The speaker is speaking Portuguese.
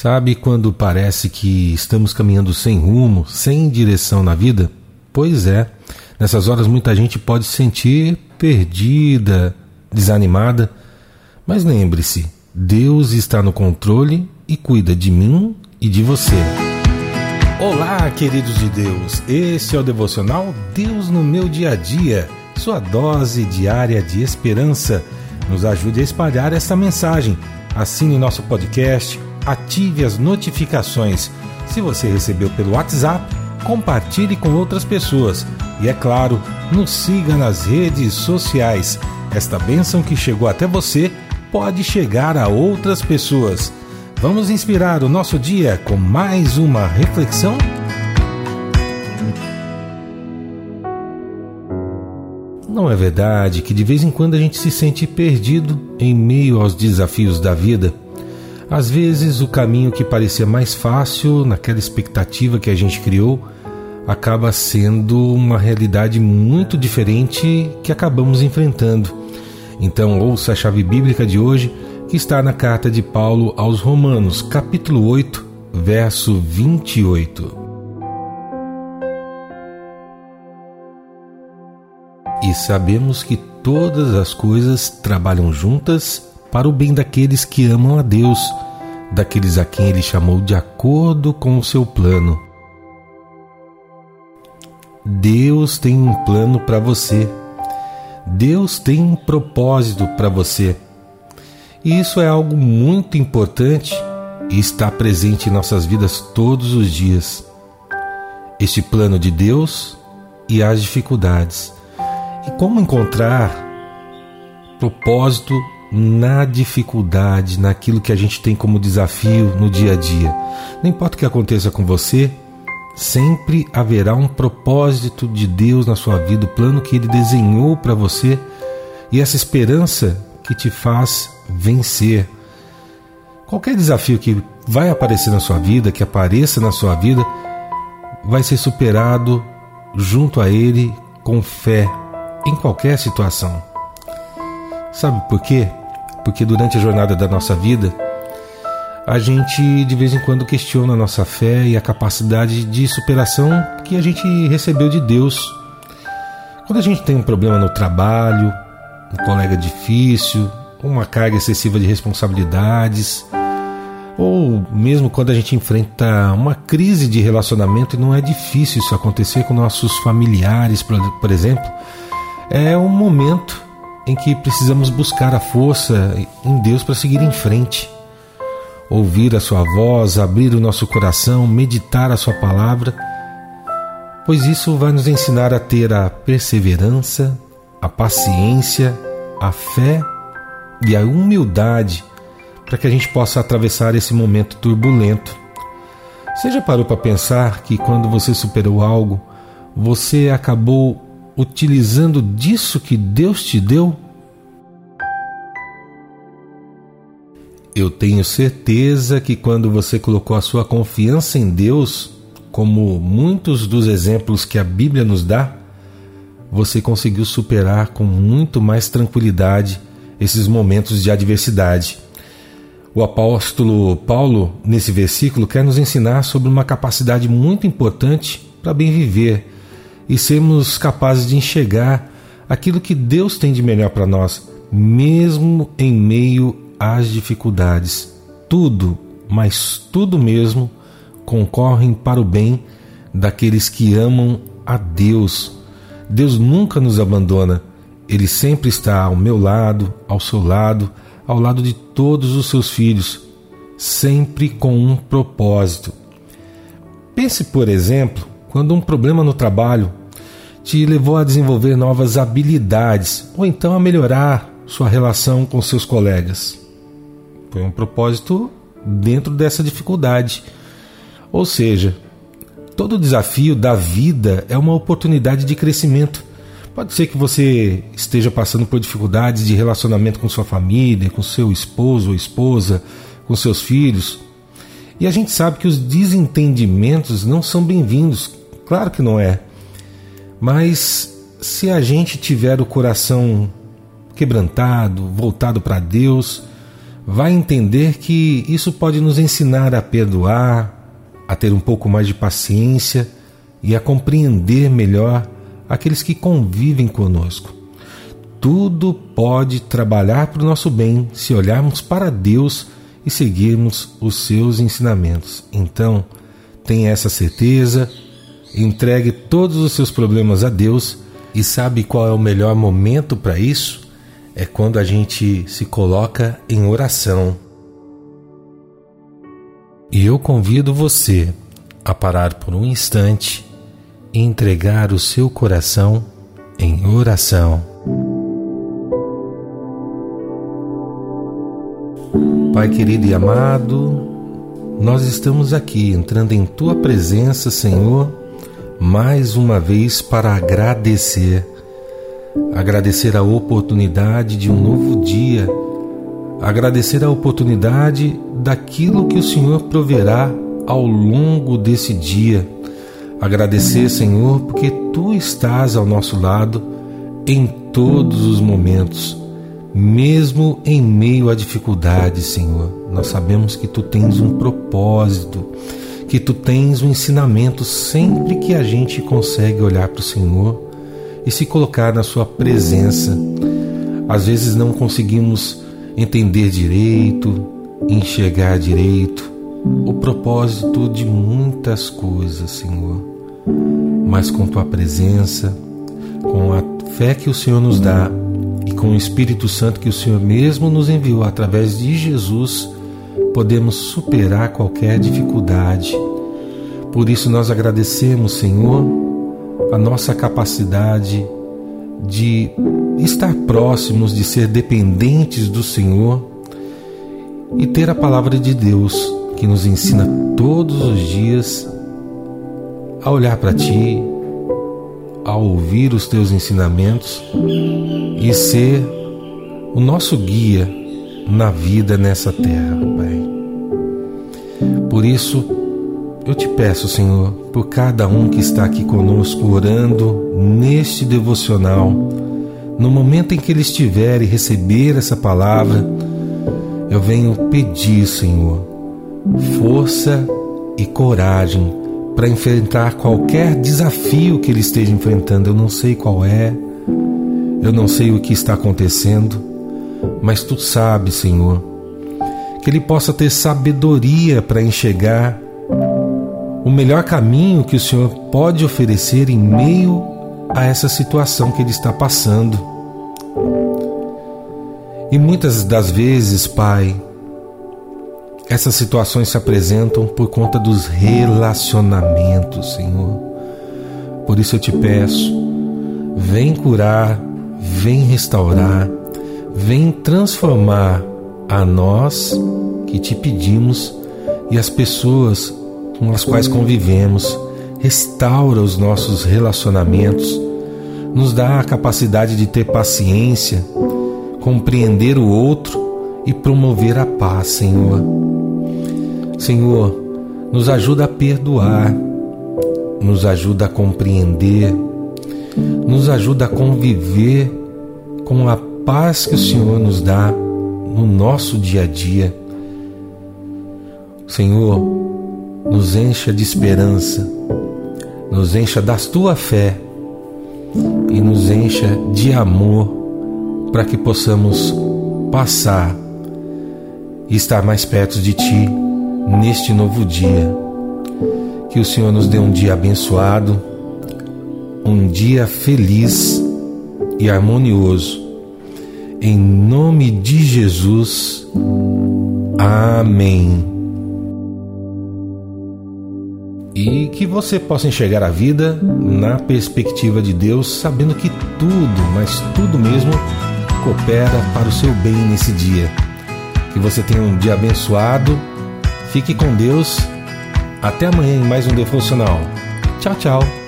Sabe quando parece que estamos caminhando sem rumo, sem direção na vida? Pois é, nessas horas muita gente pode se sentir perdida, desanimada, mas lembre-se: Deus está no controle e cuida de mim e de você. Olá, queridos de Deus, esse é o devocional Deus no meu dia a dia, sua dose diária de esperança. Nos ajude a espalhar esta mensagem. Assine nosso podcast ative as notificações. Se você recebeu pelo WhatsApp, compartilhe com outras pessoas. E é claro, nos siga nas redes sociais. Esta bênção que chegou até você pode chegar a outras pessoas. Vamos inspirar o nosso dia com mais uma reflexão? Não é verdade que de vez em quando a gente se sente perdido em meio aos desafios da vida? Às vezes, o caminho que parecia mais fácil, naquela expectativa que a gente criou, acaba sendo uma realidade muito diferente que acabamos enfrentando. Então, ouça a chave bíblica de hoje, que está na carta de Paulo aos Romanos, capítulo 8, verso 28. E sabemos que todas as coisas trabalham juntas para o bem daqueles que amam a Deus, daqueles a quem Ele chamou de acordo com o seu plano. Deus tem um plano para você. Deus tem um propósito para você. E isso é algo muito importante e está presente em nossas vidas todos os dias. Este plano de Deus e as dificuldades. E como encontrar propósito na dificuldade, naquilo que a gente tem como desafio no dia a dia. Não importa o que aconteça com você, sempre haverá um propósito de Deus na sua vida, o plano que Ele desenhou para você e essa esperança que te faz vencer. Qualquer desafio que vai aparecer na sua vida, que apareça na sua vida, vai ser superado junto a Ele com fé em qualquer situação. Sabe por quê? Porque durante a jornada da nossa vida, a gente de vez em quando questiona a nossa fé e a capacidade de superação que a gente recebeu de Deus. Quando a gente tem um problema no trabalho, um colega difícil, uma carga excessiva de responsabilidades, ou mesmo quando a gente enfrenta uma crise de relacionamento, e não é difícil isso acontecer com nossos familiares, por exemplo, é um momento em que precisamos buscar a força em Deus para seguir em frente. Ouvir a Sua voz, abrir o nosso coração, meditar a Sua palavra, pois isso vai nos ensinar a ter a perseverança, a paciência, a fé e a humildade para que a gente possa atravessar esse momento turbulento. Você já parou para pensar que quando você superou algo, você acabou utilizando disso que Deus te deu? Eu tenho certeza que quando você colocou a sua confiança em Deus, como muitos dos exemplos que a Bíblia nos dá, você conseguiu superar com muito mais tranquilidade esses momentos de adversidade. O apóstolo Paulo, nesse versículo, quer nos ensinar sobre uma capacidade muito importante para bem viver e sermos capazes de enxergar aquilo que Deus tem de melhor para nós, mesmo em meio às dificuldades. Tudo, mas tudo mesmo, concorrem para o bem daqueles que amam a Deus. Deus nunca nos abandona, Ele sempre está ao meu lado, ao seu lado, ao lado de todos os seus filhos, sempre com um propósito. Pense, por exemplo, quando um problema no trabalho te levou a desenvolver novas habilidades ou então a melhorar sua relação com seus colegas. Foi um propósito dentro dessa dificuldade. Ou seja, todo desafio da vida é uma oportunidade de crescimento. Pode ser que você esteja passando por dificuldades de relacionamento com sua família, com seu esposo ou esposa, com seus filhos. E a gente sabe que os desentendimentos não são bem-vindos. Claro que não é. Mas se a gente tiver o coração quebrantado, voltado para Deus, vai entender que isso pode nos ensinar a perdoar, a ter um pouco mais de paciência e a compreender melhor aqueles que convivem conosco. Tudo pode trabalhar para o nosso bem se olharmos para Deus e seguirmos os seus ensinamentos. Então, tenha essa certeza, entregue todos os seus problemas a Deus e sabe qual é o melhor momento para isso? é quando a gente se coloca em oração. E eu convido você a parar por um instante e entregar o seu coração em oração. Pai querido e amado, nós estamos aqui entrando em tua presença, Senhor, mais uma vez para agradecer agradecer a oportunidade de um novo dia, agradecer a oportunidade daquilo que o Senhor proverá ao longo desse dia. Agradecer, Senhor, porque tu estás ao nosso lado em todos os momentos, mesmo em meio à dificuldade, Senhor. Nós sabemos que tu tens um propósito, que tu tens um ensinamento sempre que a gente consegue olhar para o Senhor e se colocar na Sua presença. Às vezes não conseguimos entender direito, enxergar direito o propósito de muitas coisas, Senhor. Mas com Tua presença, com a fé que o Senhor nos dá e com o Espírito Santo que o Senhor mesmo nos enviou através de Jesus, podemos superar qualquer dificuldade. Por isso nós agradecemos, Senhor, a nossa capacidade de estar próximos, de ser dependentes do Senhor e ter a palavra de Deus que nos ensina todos os dias a olhar para Ti, a ouvir os Teus ensinamentos e ser o nosso guia na vida nessa terra, Pai. Por isso, eu te peço, Senhor, por cada um que está aqui conosco orando neste devocional, no momento em que ele estiver e receber essa palavra, eu venho pedir, Senhor, força e coragem para enfrentar qualquer desafio que ele esteja enfrentando. Eu não sei qual é, eu não sei o que está acontecendo, mas tu sabes, Senhor, que ele possa ter sabedoria para enxergar o melhor caminho que o Senhor pode oferecer em meio a essa situação que ele está passando. E muitas das vezes, Pai, essas situações se apresentam por conta dos relacionamentos, Senhor. Por isso eu te peço, vem curar, vem restaurar, vem transformar a nós que te pedimos e as pessoas com as quais convivemos, restaura os nossos relacionamentos, nos dá a capacidade de ter paciência, compreender o outro e promover a paz, Senhor. Senhor, nos ajuda a perdoar, nos ajuda a compreender, nos ajuda a conviver com a paz que o Senhor nos dá no nosso dia a dia. Senhor, nos encha de esperança, nos encha da tua fé e nos encha de amor para que possamos passar e estar mais perto de ti neste novo dia. Que o Senhor nos dê um dia abençoado, um dia feliz e harmonioso. Em nome de Jesus. Amém e que você possa enxergar a vida na perspectiva de Deus, sabendo que tudo, mas tudo mesmo, coopera para o seu bem nesse dia. Que você tenha um dia abençoado, fique com Deus. Até amanhã em mais um Devocional. Tchau, tchau.